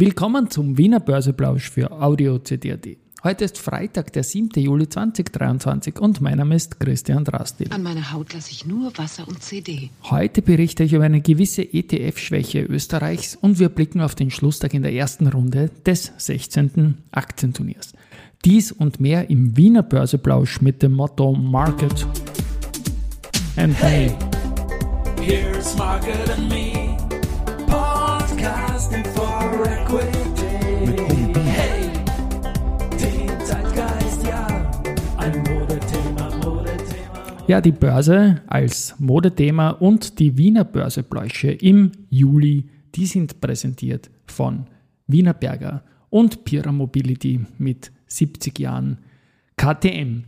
Willkommen zum Wiener Börseplausch für Audio CD.at. Heute ist Freitag, der 7. Juli 2023 und mein Name ist Christian Drastil. An meiner Haut lasse ich nur Wasser und CD. Heute berichte ich über eine gewisse ETF-Schwäche Österreichs und wir blicken auf den Schlusstag in der ersten Runde des 16. Aktienturniers. Dies und mehr im Wiener Börseplausch mit dem Motto Market and Hey, here's Market and Me, ja, die Börse als Modethema und die Wiener Börsepläusche im Juli, die sind präsentiert von Wiener Berger und Pira Mobility mit 70 Jahren KTM.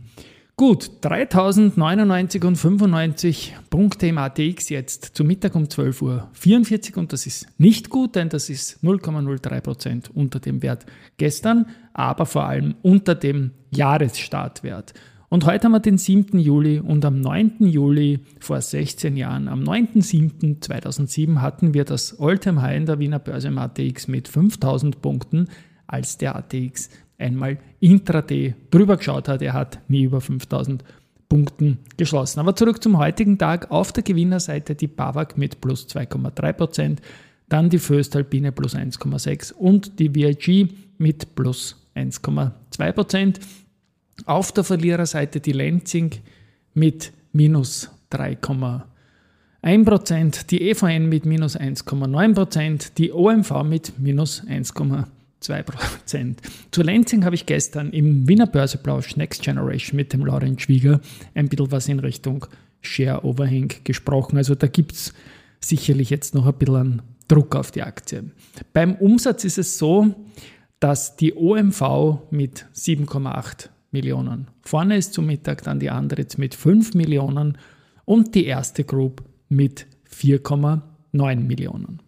Gut, 3099 und 95 Punkte im ATX jetzt zu Mittag um 12 Uhr 44 und das ist nicht gut, denn das ist 0,03% unter dem Wert gestern, aber vor allem unter dem Jahresstartwert. Und heute haben wir den 7. Juli und am 9. Juli vor 16 Jahren, am 9.7.2007 hatten wir das Alltime High in der Wiener Börse im ATX mit 5000 Punkten, als der ATX einmal intraday drüber geschaut hat. Er hat nie über 5000 Punkten geschlossen. Aber zurück zum heutigen Tag. Auf der Gewinnerseite die BAWAG mit plus 2,3%, dann die Föstalpine plus 1,6% und die VIG mit plus 1,2%. Auf der Verliererseite die Lenzing mit minus 3,1%, die EVN mit minus 1,9%, die OMV mit minus 1,2%. 2%. Zu Lenzing habe ich gestern im Wiener Börseplausch Next Generation mit dem Lauren Schwieger ein bisschen was in Richtung Share Overhang gesprochen. Also da gibt es sicherlich jetzt noch ein bisschen Druck auf die Aktie. Beim Umsatz ist es so, dass die OMV mit 7,8 Millionen vorne ist zum Mittag, dann die andere mit 5 Millionen und die erste Group mit 4,9 Millionen.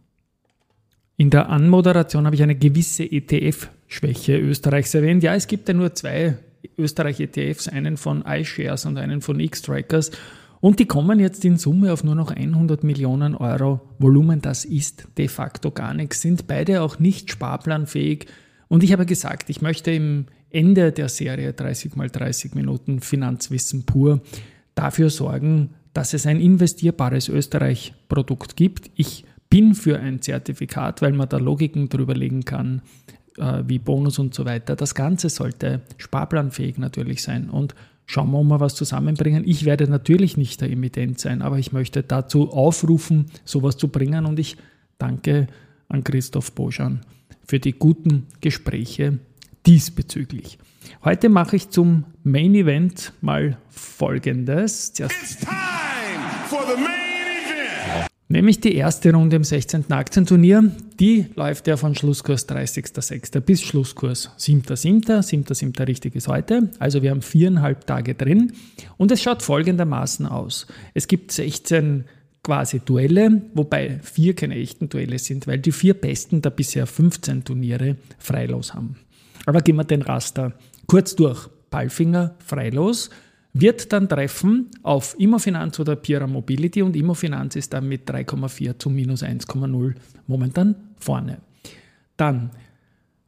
In der Anmoderation habe ich eine gewisse ETF-Schwäche Österreichs erwähnt. Ja, es gibt ja nur zwei Österreich-ETFs, einen von iShares und einen von X-Trackers. Und die kommen jetzt in Summe auf nur noch 100 Millionen Euro Volumen. Das ist de facto gar nichts. Sind beide auch nicht sparplanfähig. Und ich habe gesagt, ich möchte im Ende der Serie 30 mal 30 Minuten Finanzwissen pur dafür sorgen, dass es ein investierbares Österreich-Produkt gibt. Ich bin für ein Zertifikat, weil man da Logiken drüber legen kann, äh, wie Bonus und so weiter. Das Ganze sollte sparplanfähig natürlich sein und schauen wir mal was zusammenbringen. Ich werde natürlich nicht der Emittent sein, aber ich möchte dazu aufrufen, sowas zu bringen und ich danke an Christoph Boschan für die guten Gespräche diesbezüglich. Heute mache ich zum Main Event mal Folgendes. It's time for the main. Nämlich die erste Runde im 16. Aktienturnier, die läuft ja von Schlusskurs 30.06. bis Schlusskurs 7.07. 7.07. richtig ist heute, also wir haben viereinhalb Tage drin und es schaut folgendermaßen aus. Es gibt 16 quasi Duelle, wobei vier keine echten Duelle sind, weil die vier besten der bisher 15 Turniere freilos haben. Aber gehen wir den Raster kurz durch. Palfinger freilos, wird dann treffen auf Immofinanz oder Pira Mobility und Immofinanz ist dann mit 3,4 zu minus 1,0 momentan vorne. Dann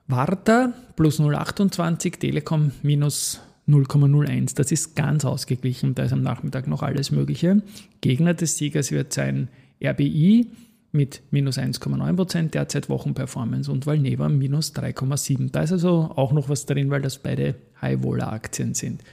Warta plus 0,28, Telekom minus 0,01. Das ist ganz ausgeglichen, da ist am Nachmittag noch alles Mögliche. Gegner des Siegers wird sein RBI mit minus 1,9%, derzeit Wochenperformance und Valneva minus 3,7%. Da ist also auch noch was drin, weil das beide High-Wohler-Aktien sind.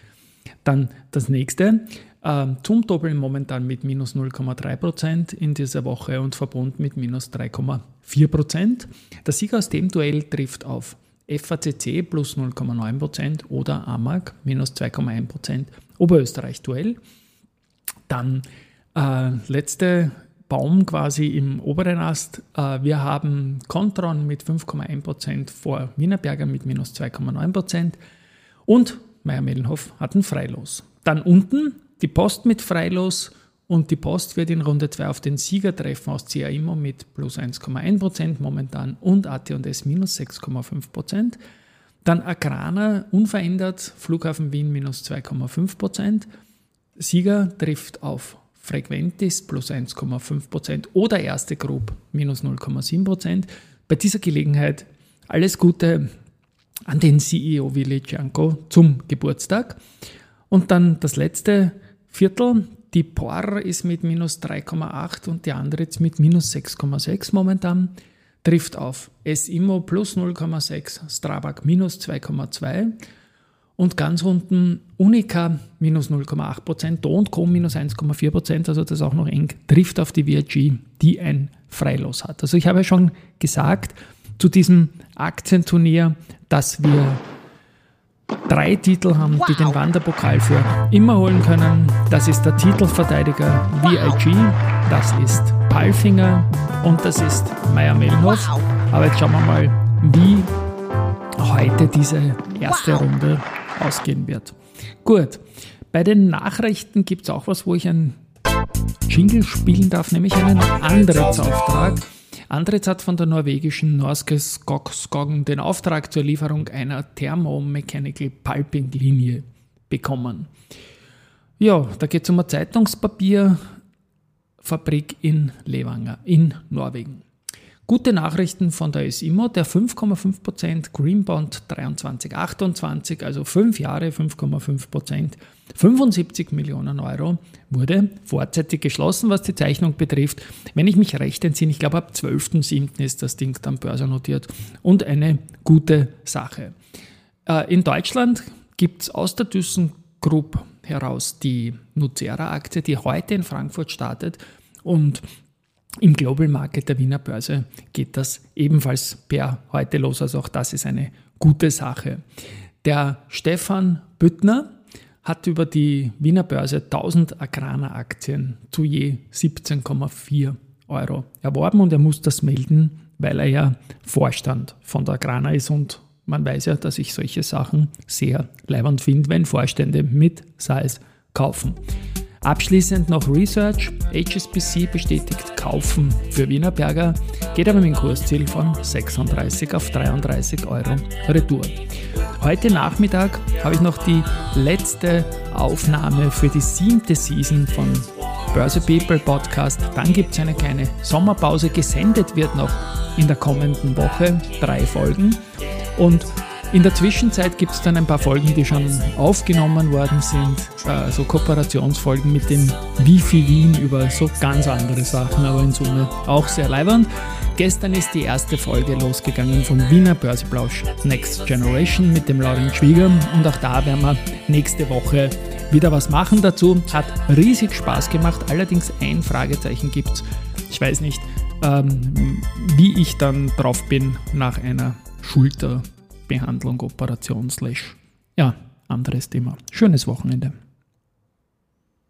Dann das nächste, äh, zum Doppeln momentan mit minus 0,3% in dieser Woche und Verbund mit minus 3,4%. Der Sieg aus dem Duell trifft auf FACC plus 0,9% oder AMAG minus 2,1%. Oberösterreich-Duell. Dann äh, letzte Baum quasi im oberen Ast. Äh, wir haben Contron mit 5,1% vor Wienerberger mit minus 2,9% und Meier-Mellenhof hatten Freilos. Dann unten die Post mit Freilos und die Post wird in Runde 2 auf den Sieger treffen aus CA Immo mit plus 1,1% momentan und AT&S minus 6,5%. Dann Agrana unverändert, Flughafen Wien minus 2,5%. Sieger trifft auf Frequentis plus 1,5% oder erste Group minus 0,7%. Bei dieser Gelegenheit alles Gute an den CEO Willi Cianco zum Geburtstag. Und dann das letzte Viertel. Die POR ist mit minus 3,8 und die andere jetzt mit minus 6,6 momentan. Trifft auf SIMO plus 0,6, Strabag minus 2,2 und ganz unten Unica minus 0,8%, Do Co minus 1,4%, also das auch noch eng, trifft auf die VRG, die ein Freilos hat. Also ich habe ja schon gesagt zu diesem Aktienturnier, dass wir drei Titel haben, die den Wanderpokal für immer holen können. Das ist der Titelverteidiger VIG, das ist Palfinger und das ist Meier Mellenhof. Aber jetzt schauen wir mal, wie heute diese erste Runde ausgehen wird. Gut, bei den Nachrichten gibt es auch was, wo ich ein Jingle spielen darf, nämlich einen Antrittsauftrag. Andritz hat von der norwegischen Norske Skogskogen den Auftrag zur Lieferung einer Thermomechanical Pulping Linie bekommen. Ja, da geht es um eine Zeitungspapierfabrik in Levanger in Norwegen. Gute Nachrichten von der SIMO, der 5,5% Green Bond 2328, also 5 Jahre 5,5%, 75 Millionen Euro, wurde vorzeitig geschlossen, was die Zeichnung betrifft. Wenn ich mich recht entsinne, ich glaube ab 12.07. ist das Ding dann börsennotiert und eine gute Sache. Äh, in Deutschland gibt es aus der ThyssenKrupp heraus die Nucera-Aktie, die heute in Frankfurt startet und im Global Market der Wiener Börse geht das ebenfalls per heute los. Also auch das ist eine gute Sache. Der Stefan Büttner hat über die Wiener Börse 1000 Agrana-Aktien zu je 17,4 Euro erworben und er muss das melden, weil er ja Vorstand von der Agrana ist und man weiß ja, dass ich solche Sachen sehr leibend finde, wenn Vorstände mit Size kaufen. Abschließend noch Research. HSBC bestätigt Kaufen für Wienerberger, geht aber mit dem Kursziel von 36 auf 33 Euro Retour. Heute Nachmittag habe ich noch die letzte Aufnahme für die siebte Season von Börse People Podcast. Dann gibt es eine kleine Sommerpause. Gesendet wird noch in der kommenden Woche drei Folgen. Und in der Zwischenzeit gibt es dann ein paar Folgen, die schon aufgenommen worden sind, äh, so Kooperationsfolgen mit dem Wifi Wien über so ganz andere Sachen, aber in Summe auch sehr leibend. Gestern ist die erste Folge losgegangen vom Wiener Börseplausch Next Generation mit dem Laurin Schwieger und auch da werden wir nächste Woche wieder was machen dazu. Hat riesig Spaß gemacht, allerdings ein Fragezeichen gibt es. Ich weiß nicht, ähm, wie ich dann drauf bin nach einer Schulter. Behandlung, Operation, slash, ja, anderes Thema. Schönes Wochenende.